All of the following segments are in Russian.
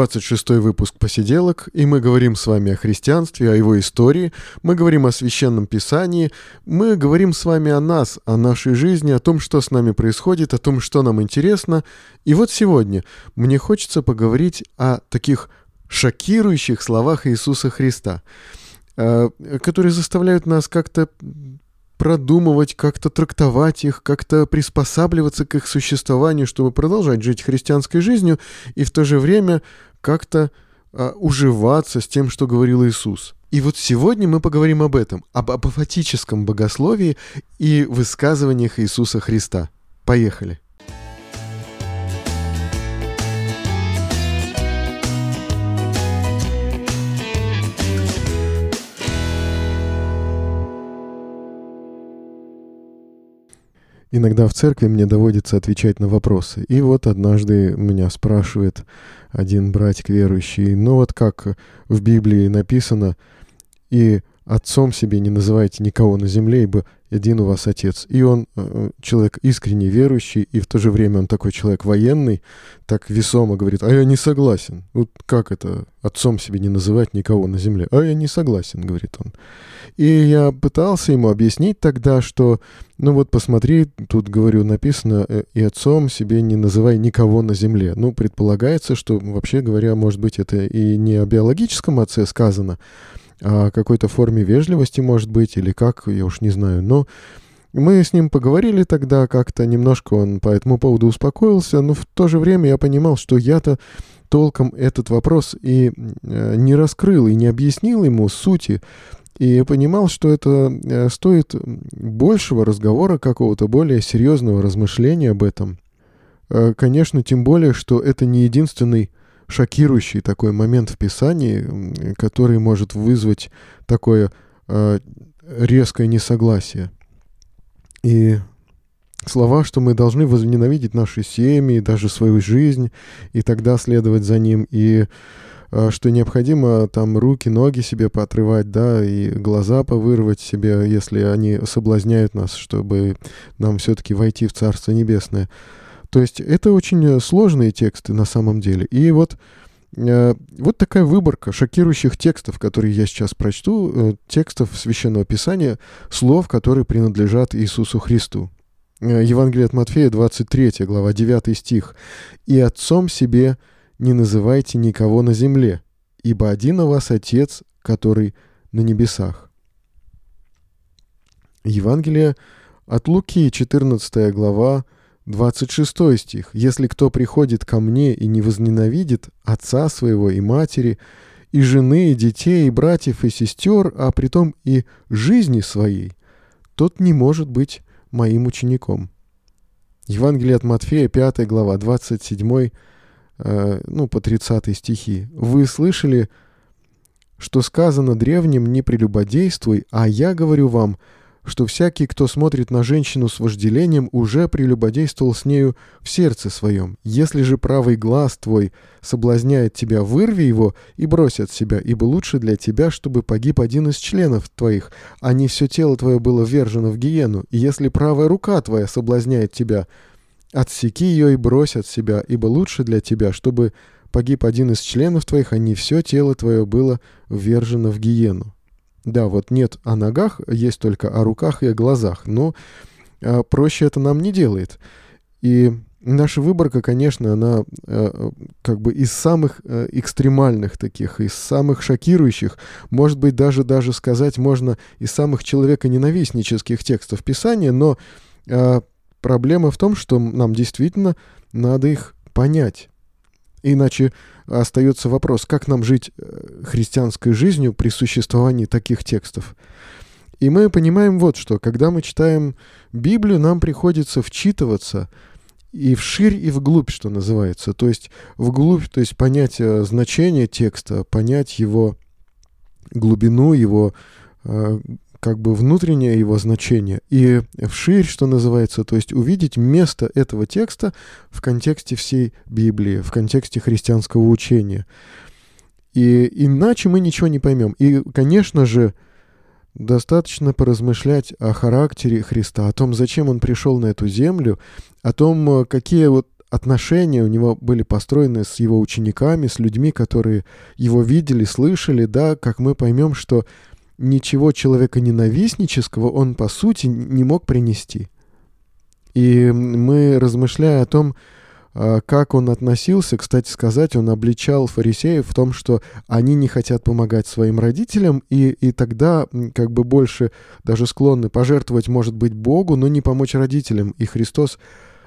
Двадцать шестой выпуск «Посиделок», и мы говорим с вами о христианстве, о его истории, мы говорим о Священном Писании, мы говорим с вами о нас, о нашей жизни, о том, что с нами происходит, о том, что нам интересно. И вот сегодня мне хочется поговорить о таких шокирующих словах Иисуса Христа, э, которые заставляют нас как-то продумывать, как-то трактовать их, как-то приспосабливаться к их существованию, чтобы продолжать жить христианской жизнью и в то же время как-то а, уживаться с тем, что говорил Иисус. И вот сегодня мы поговорим об этом, об апофатическом богословии и высказываниях Иисуса Христа. Поехали! Иногда в церкви мне доводится отвечать на вопросы. И вот однажды меня спрашивает один братик верующий, ну вот как в Библии написано, и отцом себе не называйте никого на земле, ибо один у вас отец. И он э, человек искренне верующий, и в то же время он такой человек военный, так весомо говорит, а я не согласен. Вот как это отцом себе не называть никого на земле? А я не согласен, говорит он. И я пытался ему объяснить тогда, что, ну вот посмотри, тут, говорю, написано, э, и отцом себе не называй никого на земле. Ну, предполагается, что, вообще говоря, может быть, это и не о биологическом отце сказано, какой-то форме вежливости, может быть, или как, я уж не знаю. Но мы с ним поговорили тогда как-то, немножко он по этому поводу успокоился, но в то же время я понимал, что я-то толком этот вопрос и э, не раскрыл, и не объяснил ему сути, и понимал, что это э, стоит большего разговора, какого-то более серьезного размышления об этом. Э, конечно, тем более, что это не единственный шокирующий такой момент в Писании, который может вызвать такое э, резкое несогласие. И слова, что мы должны возненавидеть наши семьи, даже свою жизнь, и тогда следовать за ним, и э, что необходимо там руки, ноги себе поотрывать, да, и глаза повырвать себе, если они соблазняют нас, чтобы нам все-таки войти в Царство Небесное. То есть это очень э, сложные тексты на самом деле. И вот, э, вот такая выборка шокирующих текстов, которые я сейчас прочту, э, текстов Священного Писания, слов, которые принадлежат Иисусу Христу. Евангелие от Матфея, 23 глава, 9 стих. «И отцом себе не называйте никого на земле, ибо один у вас Отец, который на небесах». Евангелие от Луки, 14 глава, 26 стих. «Если кто приходит ко мне и не возненавидит отца своего и матери, и жены, и детей, и братьев, и сестер, а притом и жизни своей, тот не может быть моим учеником». Евангелие от Матфея, 5 глава, 27, э, ну, по 30 стихи. «Вы слышали, что сказано древним, не прелюбодействуй, а я говорю вам, что всякий, кто смотрит на женщину с вожделением, уже прелюбодействовал с нею в сердце своем. Если же правый глаз твой соблазняет тебя, вырви его и брось от себя, ибо лучше для тебя, чтобы погиб один из членов твоих, а не все тело твое было ввержено в гиену. И если правая рука твоя соблазняет тебя, отсеки ее и брось от себя, ибо лучше для тебя, чтобы погиб один из членов твоих, а не все тело твое было ввержено в гиену. Да, вот нет о ногах, есть только о руках и о глазах, но а, проще это нам не делает. И наша выборка, конечно, она а, как бы из самых а, экстремальных таких, из самых шокирующих, может быть, даже, даже сказать можно из самых человеконенавистнических текстов Писания, но а, проблема в том, что нам действительно надо их понять. Иначе остается вопрос, как нам жить э, христианской жизнью при существовании таких текстов. И мы понимаем вот что, когда мы читаем Библию, нам приходится вчитываться и вширь, и вглубь, что называется. То есть вглубь, то есть понять э, значение текста, понять его глубину, его э, как бы внутреннее его значение и вширь, что называется, то есть увидеть место этого текста в контексте всей Библии, в контексте христианского учения. И иначе мы ничего не поймем. И, конечно же, достаточно поразмышлять о характере Христа, о том, зачем он пришел на эту землю, о том, какие вот отношения у него были построены с его учениками, с людьми, которые его видели, слышали, да, как мы поймем, что ничего человека ненавистнического он, по сути, не мог принести. И мы, размышляя о том, а, как он относился, кстати сказать, он обличал фарисеев в том, что они не хотят помогать своим родителям, и, и тогда как бы больше даже склонны пожертвовать, может быть, Богу, но не помочь родителям. И Христос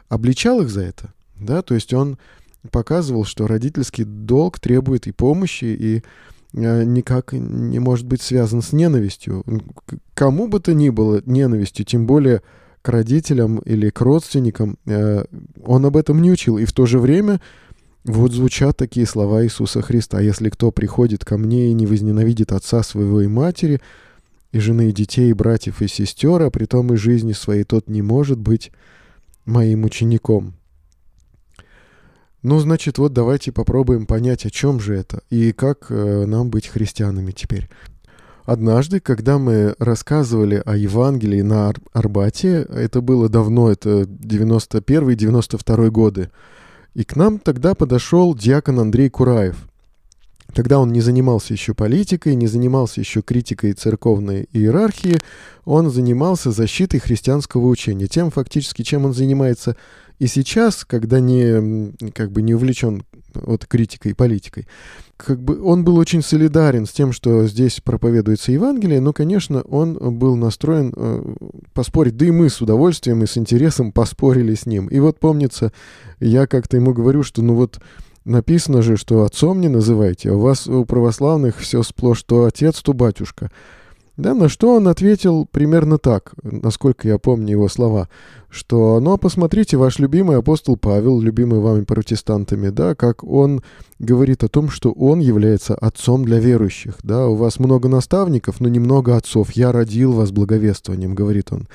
обличал их за это. Да? То есть он показывал, что родительский долг требует и помощи, и никак не может быть связан с ненавистью. Кому бы то ни было ненавистью, тем более к родителям или к родственникам, э, он об этом не учил. И в то же время вот звучат такие слова Иисуса Христа. «Если кто приходит ко мне и не возненавидит отца своего и матери, и жены, и детей, и братьев, и сестер, а при том и жизни своей, тот не может быть моим учеником». Ну, значит, вот давайте попробуем понять, о чем же это и как э, нам быть христианами теперь. Однажды, когда мы рассказывали о Евангелии на Ар Арбате, это было давно, это 91-92 годы, и к нам тогда подошел диакон Андрей Кураев. Тогда он не занимался еще политикой, не занимался еще критикой церковной иерархии, он занимался защитой христианского учения, тем фактически, чем он занимается и сейчас, когда не, как бы не увлечен вот критикой и политикой, как бы он был очень солидарен с тем, что здесь проповедуется Евангелие, но, конечно, он был настроен э, поспорить, да и мы с удовольствием и с интересом поспорили с ним. И вот помнится, я как-то ему говорю, что ну вот написано же, что отцом не называйте, а у вас у православных все сплошь то отец, то батюшка. Да, на что он ответил примерно так, насколько я помню его слова, что, ну, а посмотрите, ваш любимый апостол Павел, любимый вами протестантами, да, как он говорит о том, что он является отцом для верующих, да, у вас много наставников, но немного отцов, я родил вас благовествованием, говорит он.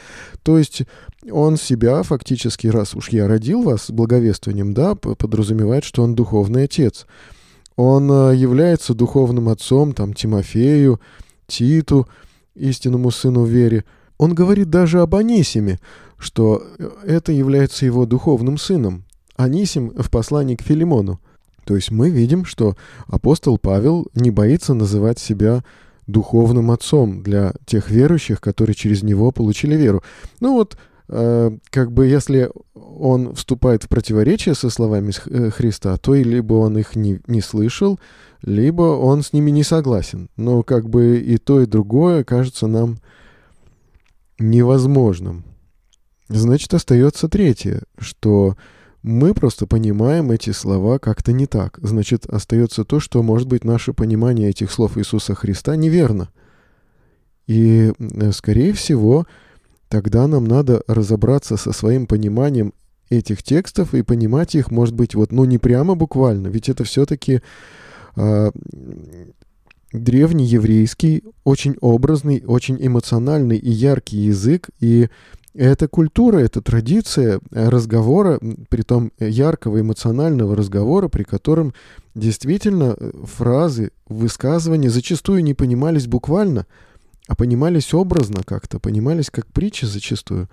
То есть он себя фактически, раз уж я родил вас благовествованием, да, подразумевает, что он духовный отец. Он э, является духовным отцом, там, Тимофею, Титу, истинному сыну вере. Он говорит даже об Анисиме, что это является его духовным сыном. Анисим в послании к Филимону. То есть мы видим, что апостол Павел не боится называть себя духовным отцом для тех верующих, которые через него получили веру. Ну вот, э, как бы если он вступает в противоречие со словами э, Христа, то либо он их не, не слышал, либо он с ними не согласен. Но как бы и то, и другое кажется нам невозможным. Значит, остается третье, что мы просто понимаем эти слова как-то не так. Значит, остается то, что, может быть, наше понимание этих слов Иисуса Христа неверно. И, скорее всего, тогда нам надо разобраться со своим пониманием этих текстов и понимать их, может быть, вот, ну, не прямо буквально, ведь это все-таки э, древний еврейский, очень образный, очень эмоциональный и яркий язык, и это культура, это традиция разговора, при том яркого эмоционального разговора, при котором действительно фразы, высказывания зачастую не понимались буквально, а понимались образно как-то, понимались как притча зачастую.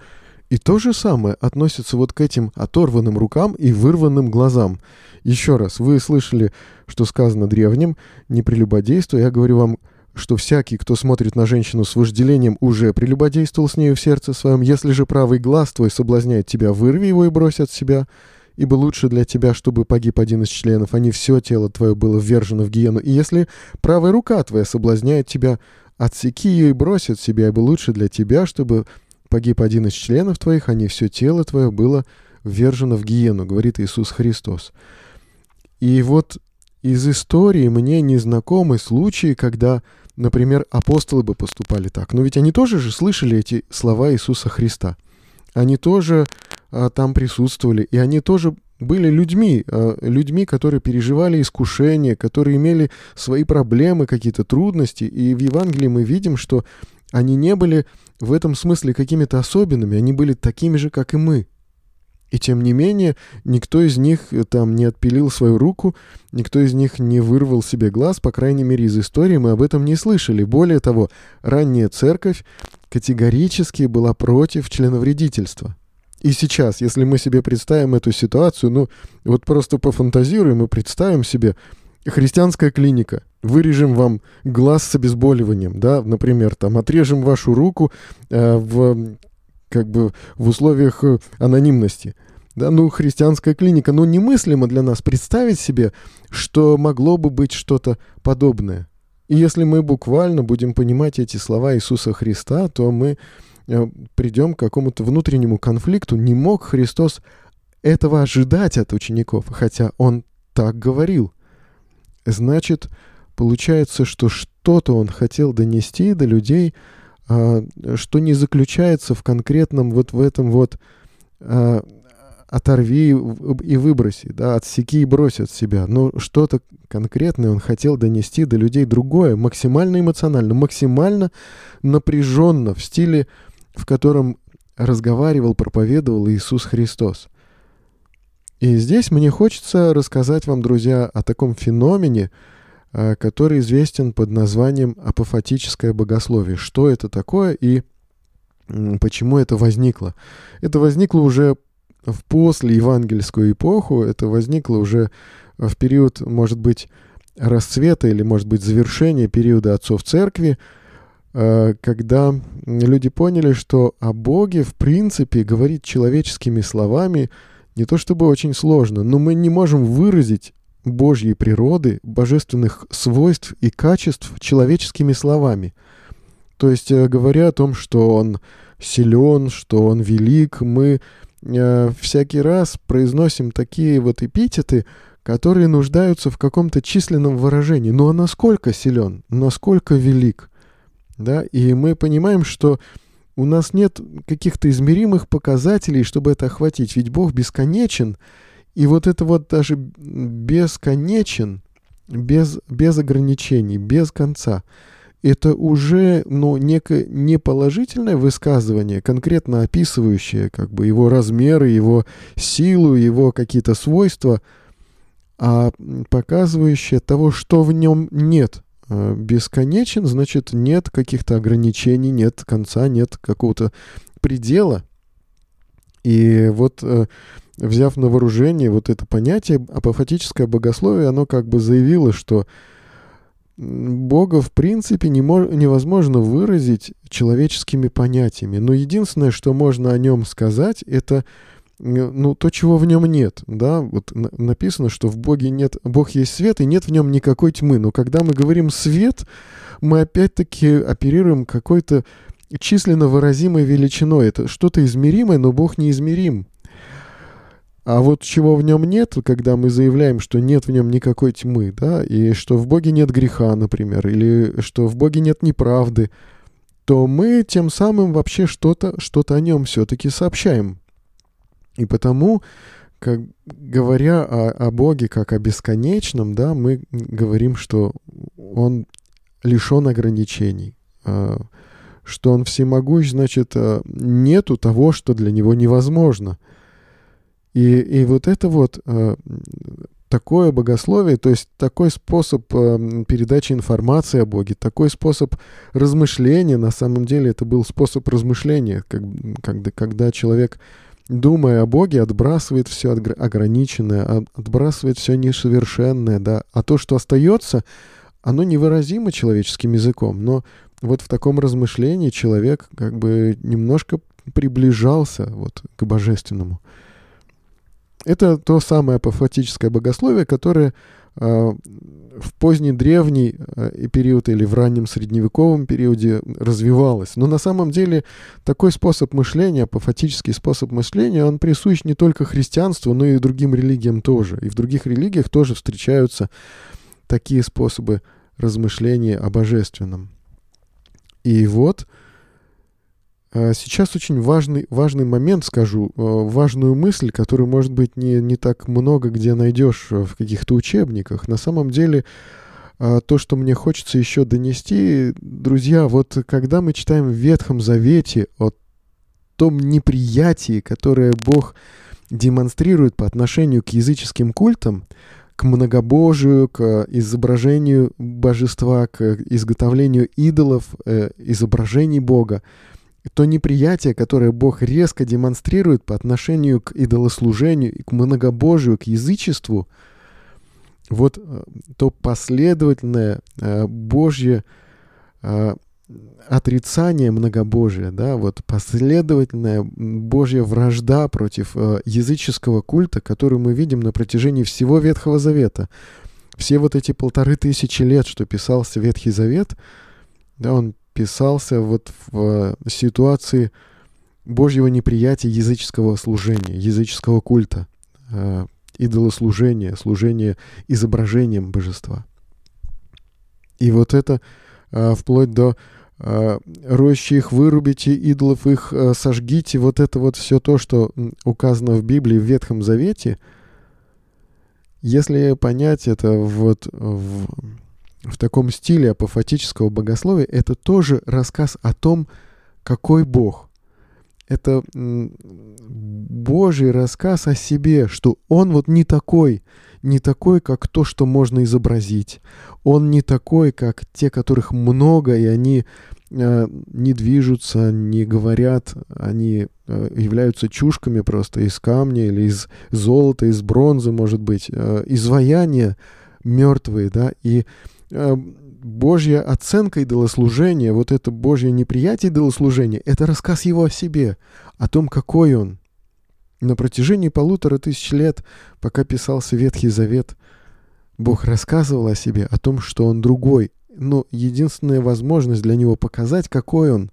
И то же самое относится вот к этим оторванным рукам и вырванным глазам. Еще раз, вы слышали, что сказано древним, не прелюбодействуй, я говорю вам, что всякий, кто смотрит на женщину с вожделением, уже прелюбодействовал с нею в сердце своем. Если же правый глаз твой соблазняет тебя, вырви его и брось от себя. Ибо лучше для тебя, чтобы погиб один из членов, а не все тело твое было ввержено в гиену. И если правая рука твоя соблазняет тебя, отсеки ее и брось от себя, ибо лучше для тебя, чтобы погиб один из членов твоих, а не все тело твое было ввержено в гиену, говорит Иисус Христос. И вот из истории мне незнакомы случаи, когда Например, апостолы бы поступали так. Но ведь они тоже же слышали эти слова Иисуса Христа. Они тоже а, там присутствовали, и они тоже были людьми, а, людьми, которые переживали искушения, которые имели свои проблемы, какие-то трудности. И в Евангелии мы видим, что Они не были в этом смысле какими-то особенными, они были такими же, как и мы. И тем не менее, никто из них э, там не отпилил свою руку, никто из них не вырвал себе глаз, по крайней мере, из истории мы об этом не слышали. Более того, ранняя церковь категорически была против членовредительства. И сейчас, если мы себе представим эту ситуацию, ну, вот просто пофантазируем и представим себе христианская клиника, вырежем вам глаз с обезболиванием, да, например, там, отрежем вашу руку э, в как бы в условиях э, анонимности. Да, ну, христианская клиника, ну, немыслимо для нас представить себе, что могло бы быть что-то подобное. И если мы буквально будем понимать эти слова Иисуса Христа, то мы придем к какому-то внутреннему конфликту. Не мог Христос этого ожидать от учеников, хотя Он так говорил. Значит, получается, что что-то Он хотел донести до людей – а, что не заключается в конкретном вот в этом вот а, оторви и выброси, да, отсеки и брось от себя. Но что-то конкретное он хотел донести до людей другое, максимально эмоционально, максимально напряженно, в стиле, в котором разговаривал, проповедовал Иисус Христос. И здесь мне хочется рассказать вам, друзья, о таком феномене, Э, который известен под названием апофатическое богословие. Что это такое и почему это возникло? Это возникло уже в послеевангельскую эпоху, это возникло уже в период, может быть, расцвета или, может быть, завершения периода отцов церкви, когда люди поняли, что о Боге, в принципе, говорить человеческими словами не то чтобы очень сложно, но мы не можем выразить Божьей природы, божественных свойств и качеств человеческими словами. То есть, э, говоря о том, что он силен, что он велик, мы э, всякий раз произносим такие вот эпитеты, которые нуждаются в каком-то численном выражении. Ну а насколько силен, насколько велик? Да? И мы понимаем, что у нас нет каких-то измеримых показателей, чтобы это охватить. Ведь Бог бесконечен, и вот это вот даже бесконечен, без, без ограничений, без конца, это уже ну, некое неположительное высказывание, конкретно описывающее как бы его размеры, его силу, его какие-то свойства, а показывающее того, что в нем нет. А, бесконечен, значит, нет каких-то ограничений, нет конца, нет какого-то предела. И вот э, взяв на вооружение вот это понятие, апофатическое богословие, оно как бы заявило, что Бога в принципе не мож- невозможно выразить человеческими понятиями. Но единственное, что можно о нем сказать, это ну, то, чего в нем нет. Да? Вот написано, что в Боге нет, Бог есть свет, и нет в нем никакой тьмы. Но когда мы говорим «свет», мы опять-таки оперируем какой-то численно выразимой величиной. Это что-то измеримое, но Бог неизмерим. А вот чего в нем нет, когда мы заявляем, что нет в нем никакой тьмы, да, и что в Боге нет греха, например, или что в Боге нет неправды, то мы тем самым вообще что-то что о нем все-таки сообщаем. И потому, как, говоря о, о Боге как о бесконечном, да, мы говорим, что Он лишен ограничений, а, что Он всемогущ, значит, а, нету того, что для Него невозможно — и, и вот это вот э, такое богословие, то есть такой способ передачи информации о Боге, такой способ размышления, на самом деле это был способ размышления, как, когда, когда человек, думая о Боге, отбрасывает все ограниченное, отбрасывает все несовершенное, да, а то, что остается, оно невыразимо человеческим языком, но вот в таком размышлении человек как бы немножко приближался вот к божественному. Это то самое апофатическое богословие, которое э, в поздний древний э, период или в раннем средневековом периоде развивалось. Но на самом деле такой способ мышления, апофатический способ мышления, он присущ не только христианству, но и другим религиям тоже. И в других религиях тоже встречаются такие способы размышления о божественном. И вот сейчас очень важный, важный момент скажу, э, важную мысль, которую, может быть, не, не так много где найдешь в каких-то учебниках. На самом деле а, то, что мне хочется еще донести, друзья, вот когда мы читаем в Ветхом Завете о том неприятии, которое Бог демонстрирует по отношению к языческим культам, к многобожию, к изображению божества, к изготовлению идолов, э, изображений Бога, то неприятие, которое Бог резко демонстрирует по отношению к идолослужению, к многобожию, к язычеству, вот э, то последовательное э, Божье э, отрицание многобожия, да, вот последовательная Божья вражда против языческого культа, которую мы видим на протяжении всего Ветхого Завета. Все вот эти полторы тысячи лет, что писался Ветхий Завет, да, он писался вот в э, ситуации Божьего неприятия языческого служения, языческого культа, э, идолослужения, служения изображением божества. И вот это э, вплоть до рощи их вырубите, идолов их сожгите, вот это вот все то, что указано в Библии, в Ветхом Завете, если понять это вот в, в таком стиле апофатического богословия, это тоже рассказ о том, какой Бог. Это Божий рассказ о себе, что Он вот не такой, не такой, как то, что можно изобразить. Он не такой, как те, которых много, и они э, не движутся, не говорят, они э, являются чушками просто из камня или из золота, из бронзы, может быть, э, изваяния мертвые, да, и э, Божья оценка идолослужения, вот это Божье неприятие идолослужения, это рассказ его о себе, о том, какой он. На протяжении полутора тысяч лет, пока писался Ветхий Завет, Бог рассказывал о себе, о том, что он другой. Но единственная возможность для него показать, какой он,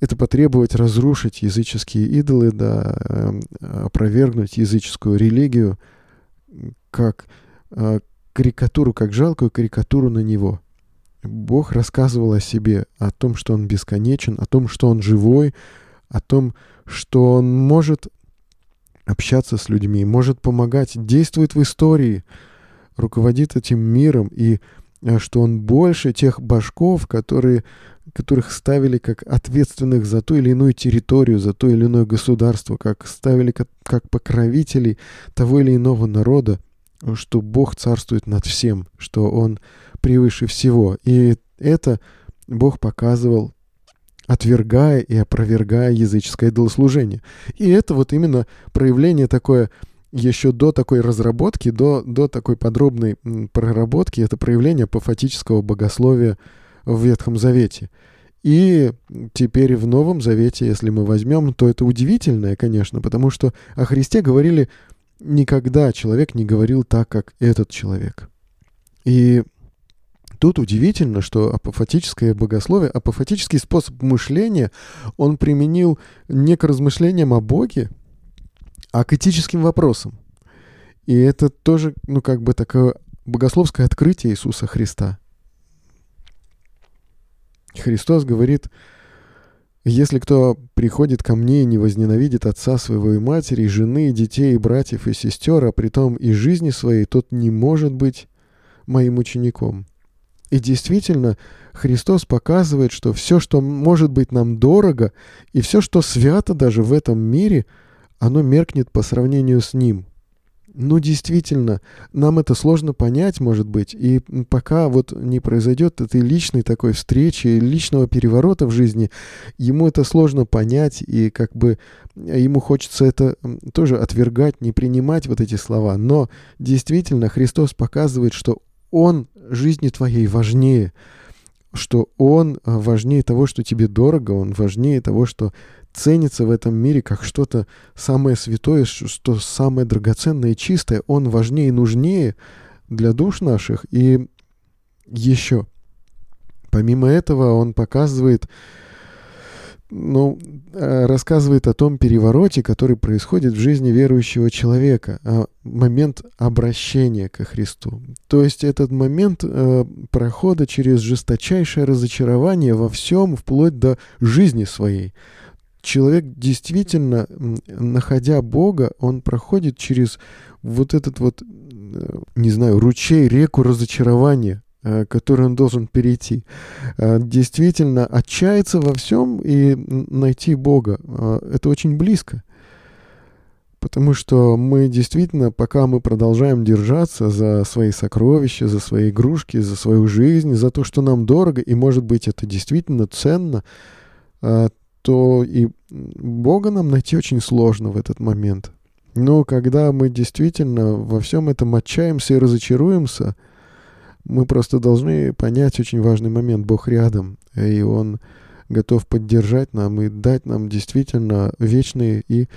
это потребовать разрушить языческие идолы, да, эм, опровергнуть языческую религию, как карикатуру, как жалкую карикатуру на него. Бог рассказывал о себе, о том, что он бесконечен, о том, что он живой, о том, что он может общаться с людьми, может помогать, действует в истории, руководит этим миром, и э, что он больше тех башков, которые, которых ставили как ответственных за ту или иную территорию, за то или иное государство, как ставили как, как покровителей того или иного народа, что Бог царствует над всем, что Он превыше всего. И это Бог показывал отвергая и опровергая языческое идолослужение. И это вот именно проявление такое еще до такой разработки, до, до такой подробной проработки, это проявление апофатического богословия в Ветхом Завете. И теперь в Новом Завете, если мы возьмем, то это удивительное, конечно, потому что о Христе говорили никогда человек не говорил так, как этот человек. И Тут удивительно, что апофатическое богословие, апофатический способ мышления, он применил не к размышлениям о Боге, а к этическим вопросам. И это тоже, ну, как бы такое богословское открытие Иисуса Христа. Христос говорит, если кто приходит ко мне и не возненавидит отца своего и матери, жены, детей, братьев, и сестер, а притом и жизни своей, тот не может быть моим учеником. И действительно, Христос показывает, что все, что может быть нам дорого, и все, что свято даже в этом мире, оно меркнет по сравнению с Ним. Ну, действительно, нам это сложно понять, может быть, и пока вот не произойдет этой личной такой встречи, личного переворота в жизни, ему это сложно понять, и как бы ему хочется это тоже отвергать, не принимать вот эти слова. Но действительно, Христос показывает, что Он жизни твоей важнее, что Он а, важнее того, что тебе дорого, Он важнее того, что ценится в этом мире как что-то самое святое, что самое драгоценное и чистое. Он важнее и нужнее для душ наших. И еще, помимо этого, Он показывает ну, э, рассказывает о том перевороте, который происходит в жизни верующего человека, момент обращения ко Христу. То есть этот момент э, прохода через жесточайшее разочарование во всем, вплоть до жизни своей. Человек действительно, находя Бога, он проходит через вот этот вот не знаю, ручей, реку разочарования, который он должен перейти. Действительно, отчаяться во всем и найти Бога. Это очень близко. Потому что мы действительно, пока мы продолжаем держаться за свои сокровища, за свои игрушки, за свою жизнь, за то, что нам дорого, и может быть это действительно ценно, то и Бога нам найти очень сложно в этот момент. Но когда мы действительно во всем этом отчаемся и разочаруемся, мы просто должны понять очень важный момент. Бог рядом, и Он готов поддержать нам и дать нам действительно вечные и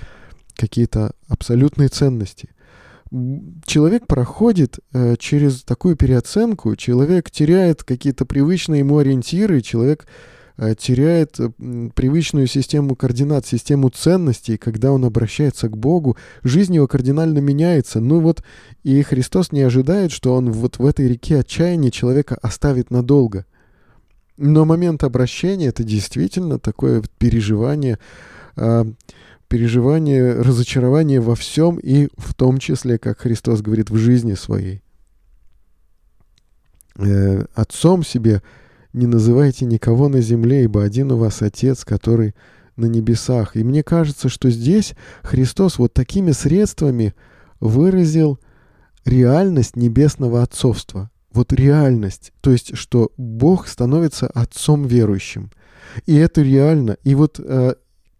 какие-то абсолютные ценности. Человек проходит э, через такую переоценку, человек теряет какие-то привычные ему ориентиры, человек теряет э, привычную систему координат, систему ценностей, когда он обращается к Богу, жизнь его кардинально меняется. Ну вот, и Христос не ожидает, что он вот в этой реке отчаяния человека оставит надолго. Но момент обращения — это действительно такое переживание, э, переживание, разочарование во всем и в том числе, как Христос говорит, в жизни своей. Э, отцом себе не называйте никого на земле, ибо один у вас Отец, который на небесах. И мне кажется, что здесь Христос вот такими средствами выразил реальность небесного отцовства. Вот реальность. То есть, что Бог становится отцом верующим. И это реально. И вот э,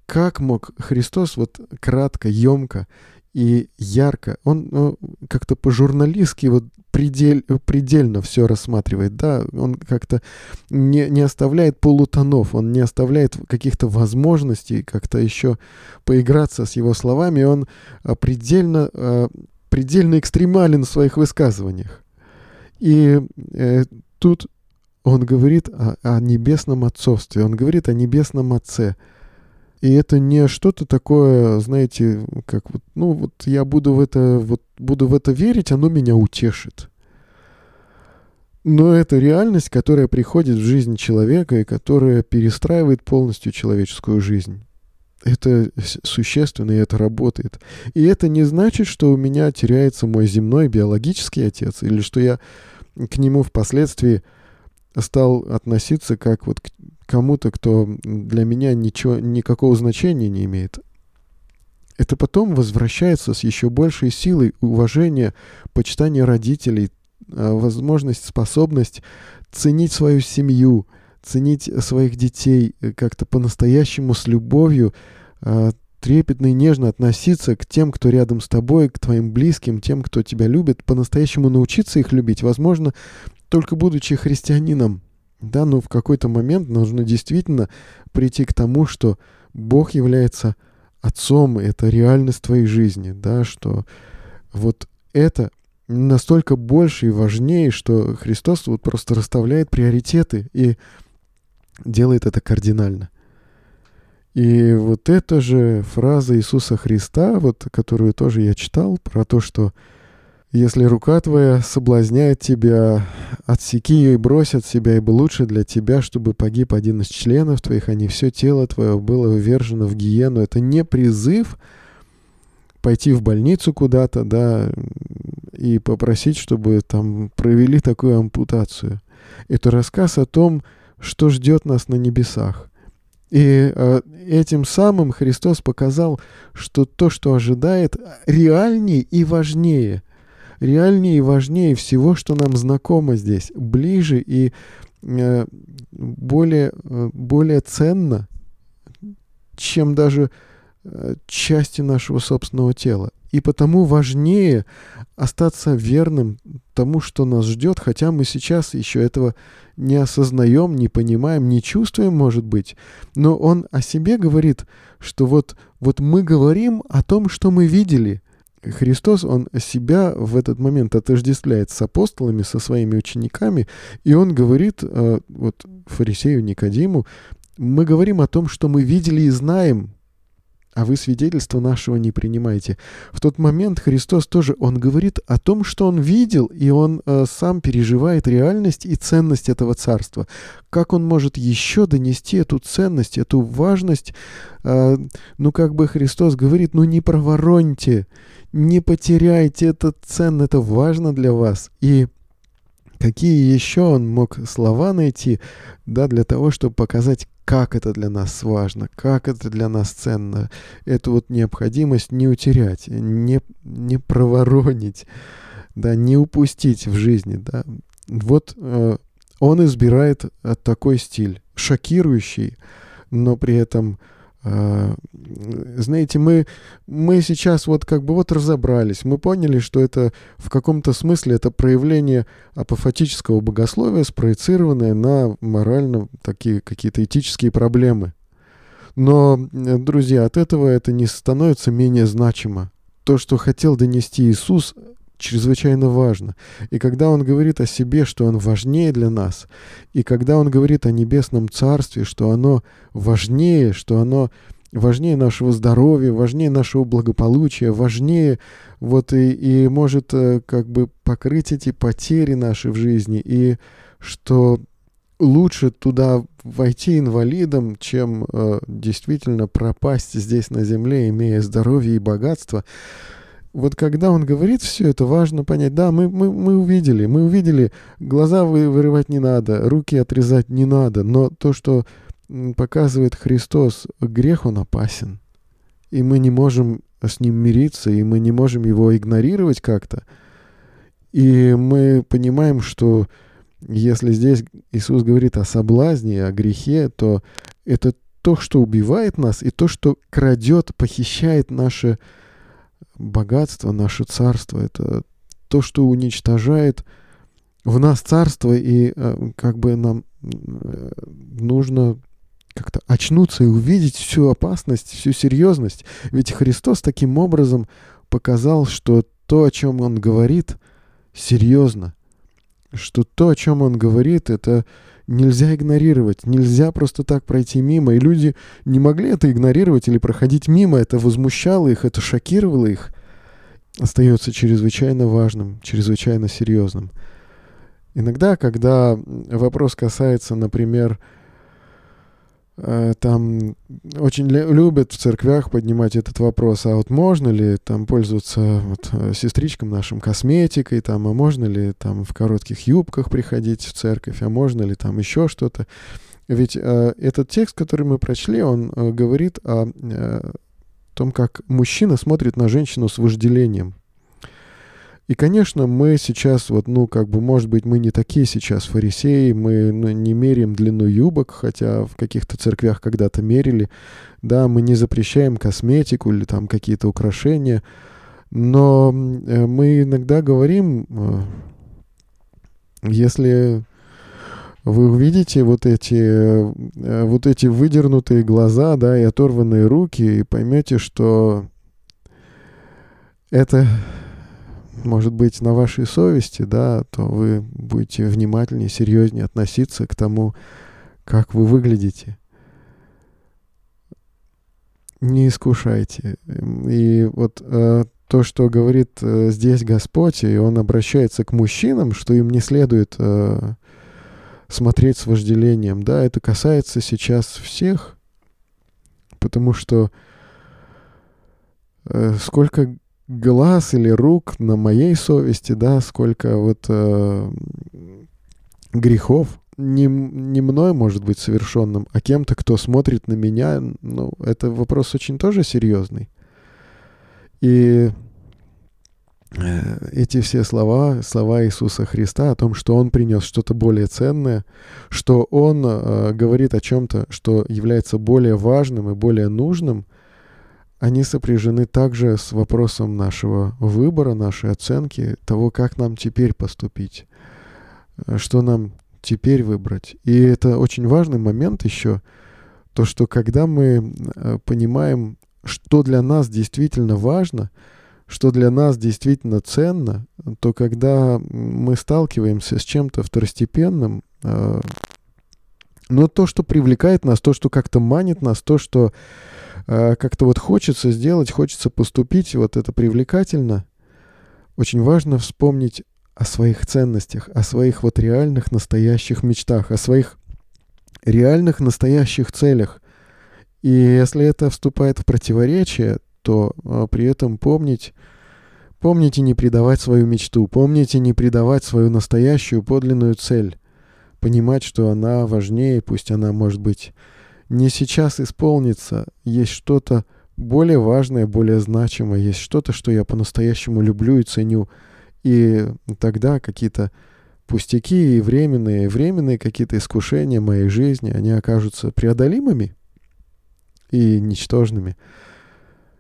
как мог Христос вот кратко, емко и ярко, он ну, как-то по-журналистски вот предель, предельно все рассматривает, да, он как-то не, не оставляет полутонов, он не оставляет каких-то возможностей как-то еще поиграться с его словами, он а, предельно, а, предельно экстремален в своих высказываниях. И э, тут он говорит о, о небесном отцовстве, он говорит о небесном отце – и это не что-то такое, знаете, как вот, ну вот я буду в это, вот буду в это верить, оно меня утешит. Но это реальность, которая приходит в жизнь человека и которая перестраивает полностью человеческую жизнь. Это существенно, и это работает. И это не значит, что у меня теряется мой земной биологический отец, или что я к нему впоследствии стал относиться как вот к кому-то, кто для меня ничего, никакого значения не имеет, это потом возвращается с еще большей силой уважения, почитания родителей, а, возможность, способность ценить свою семью, ценить своих детей, э, как-то по-настоящему с любовью, а, трепетно и нежно относиться к тем, кто рядом с тобой, к твоим близким, тем, кто тебя любит, по-настоящему научиться их любить, возможно, только будучи христианином. Да, но в какой-то момент нужно действительно прийти к тому, что Бог является отцом, это реальность твоей жизни, да, что вот это настолько больше и важнее, что Христос вот просто расставляет приоритеты и делает это кардинально. И вот эта же фраза Иисуса Христа, вот, которую тоже я читал, про то, что если рука твоя соблазняет тебя, отсеки ее и брось от себя, ибо лучше для тебя, чтобы погиб один из членов твоих, а не все тело твое было вывержено в гиену. Это не призыв пойти в больницу куда-то, да, и попросить, чтобы там провели такую ампутацию. Это рассказ о том, что ждет нас на небесах. И э, этим самым Христос показал, что то, что ожидает, реальнее и важнее – реальнее и важнее всего, что нам знакомо здесь, ближе и э, более, э, более ценно, чем даже э, части нашего собственного тела. И потому важнее остаться верным тому, что нас ждет, хотя мы сейчас еще этого не осознаем, не понимаем, не чувствуем, может быть. Но он о себе говорит, что вот, вот мы говорим о том, что мы видели – Христос, он себя в этот момент отождествляет с апостолами, со своими учениками, и он говорит э, вот фарисею Никодиму, мы говорим о том, что мы видели и знаем, а вы свидетельства нашего не принимаете. В тот момент Христос тоже, он говорит о том, что он видел, и он э, сам переживает реальность и ценность этого царства. Как он может еще донести эту ценность, эту важность? Э, ну, как бы Христос говорит, ну не провороньте, не потеряйте, это ценно, это важно для вас. И какие еще он мог слова найти, да, для того, чтобы показать, как это для нас важно, как это для нас ценно. Эту вот необходимость не утерять, не, не проворонить, да, не упустить в жизни. Да. Вот э, он избирает э, такой стиль, шокирующий, но при этом знаете, мы, мы сейчас вот как бы вот разобрались, мы поняли, что это в каком-то смысле это проявление апофатического богословия, спроецированное на морально такие какие-то этические проблемы. Но, друзья, от этого это не становится менее значимо. То, что хотел донести Иисус, чрезвычайно важно. И когда Он говорит о себе, что Он важнее для нас, и когда Он говорит о небесном царстве, что оно важнее, что оно важнее нашего здоровья, важнее нашего благополучия, важнее вот и, и может э, как бы покрыть эти потери наши в жизни, и что лучше туда войти инвалидом, чем э, действительно пропасть здесь на земле, имея здоровье и богатство вот когда он говорит все это, важно понять, да, мы, мы, мы увидели, мы увидели, глаза вы, вырывать не надо, руки отрезать не надо, но то, что показывает Христос, грех он опасен, и мы не можем с ним мириться, и мы не можем его игнорировать как-то. И мы понимаем, что если здесь Иисус говорит о соблазне, о грехе, то это то, что убивает нас, и то, что крадет, похищает наше богатство, наше царство. Это то, что уничтожает в нас царство, и э, как бы нам э, нужно как-то очнуться и увидеть всю опасность, всю серьезность. Ведь Христос таким образом показал, что то, о чем Он говорит, серьезно. Что то, о чем Он говорит, это нельзя игнорировать, нельзя просто так пройти мимо. И люди не могли это игнорировать или проходить мимо, это возмущало их, это шокировало их. Остается чрезвычайно важным, чрезвычайно серьезным. Иногда, когда вопрос касается, например, там очень любят в церквях поднимать этот вопрос, а вот можно ли там пользоваться вот, э, сестричкам нашим косметикой, там, а можно ли там в коротких юбках приходить в церковь, а можно ли там еще что-то. Ведь э, этот текст, который мы прочли, он э, говорит о э, том, как мужчина смотрит на женщину с вожделением. И, конечно, мы сейчас, вот, ну, как бы, может быть, мы не такие сейчас фарисеи, мы ну, не меряем длину юбок, хотя в каких-то церквях когда-то мерили, да, мы не запрещаем косметику или там какие-то украшения, но э, мы иногда говорим, э, если вы увидите вот эти, э, вот эти выдернутые глаза, да, и оторванные руки, и поймете, что это может быть, на вашей совести, да, то вы будете внимательнее, серьезнее относиться к тому, как вы выглядите. Не искушайте. И вот э, то, что говорит э, здесь Господь, и Он обращается к мужчинам, что им не следует э, смотреть с вожделением, да, это касается сейчас всех, потому что э, сколько глаз или рук на моей совести, да, сколько вот э, грехов не, не мной может быть совершенным, а кем-то, кто смотрит на меня, ну, это вопрос очень тоже серьезный. И э, эти все слова, слова Иисуса Христа о том, что Он принес что-то более ценное, что Он э, говорит о чем-то, что является более важным и более нужным — они сопряжены также с вопросом нашего выбора, нашей оценки, того, как нам теперь поступить, э, что нам теперь выбрать. И это очень важный момент еще, то, что когда мы э, понимаем, что для нас действительно важно, что для нас действительно ценно, то когда мы сталкиваемся с чем-то второстепенным, э, но то, что привлекает нас, то, что как-то манит нас, то, что как-то вот хочется сделать, хочется поступить, вот это привлекательно. Очень важно вспомнить о своих ценностях, о своих вот реальных настоящих мечтах, о своих реальных настоящих целях. И если это вступает в противоречие, то а, при этом помнить, помните не предавать свою мечту, помните не предавать свою настоящую подлинную цель, понимать, что она важнее, пусть она может быть не сейчас исполнится, есть что-то более важное, более значимое, есть что-то, что я по-настоящему люблю и ценю – и тогда какие-то пустяки и временные, временные какие-то искушения моей жизни, они окажутся преодолимыми и ничтожными.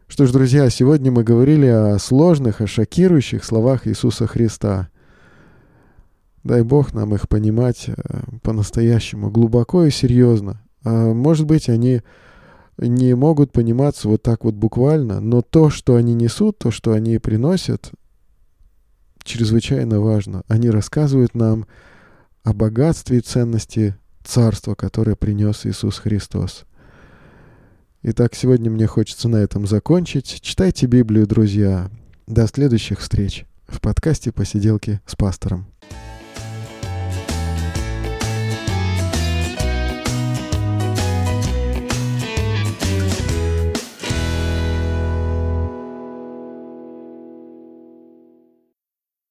Что ж, друзья, сегодня мы говорили о сложных, о шокирующих словах Иисуса Христа. Дай Бог нам их понимать э, по-настоящему, глубоко и серьезно. А может быть, они не могут пониматься вот так вот буквально, но то, что они несут, то, что они приносят, чрезвычайно важно. Они рассказывают нам о богатстве и ценности царства, которое принес Иисус Христос. Итак, сегодня мне хочется на этом закончить. Читайте Библию, друзья. До следующих встреч в подкасте «Посиделки с пастором».